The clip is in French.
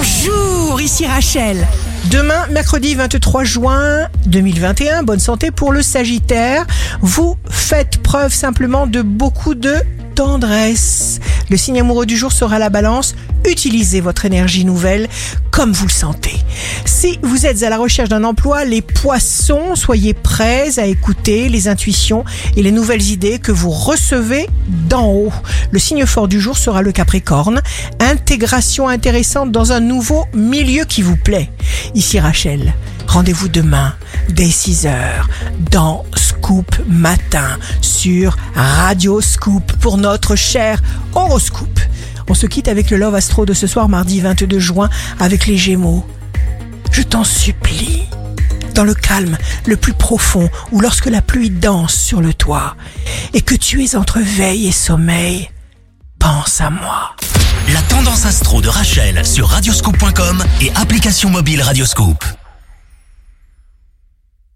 Bonjour, ici Rachel. Demain, mercredi 23 juin 2021, bonne santé pour le Sagittaire. Vous faites preuve simplement de beaucoup de tendresse. Le signe amoureux du jour sera la balance. Utilisez votre énergie nouvelle comme vous le sentez. Si vous êtes à la recherche d'un emploi, les poissons, soyez prêts à écouter les intuitions et les nouvelles idées que vous recevez d'en haut. Le signe fort du jour sera le Capricorne. Intégration intéressante dans un nouveau milieu qui vous plaît. Ici Rachel. Rendez-vous demain dès 6h dans Matin sur Radio Scoop pour notre cher horoscope. On se quitte avec le Love Astro de ce soir mardi 22 juin avec les Gémeaux. Je t'en supplie, dans le calme le plus profond ou lorsque la pluie danse sur le toit et que tu es entre veille et sommeil, pense à moi. La tendance astro de Rachel sur radioscope.com et application mobile Radioscope.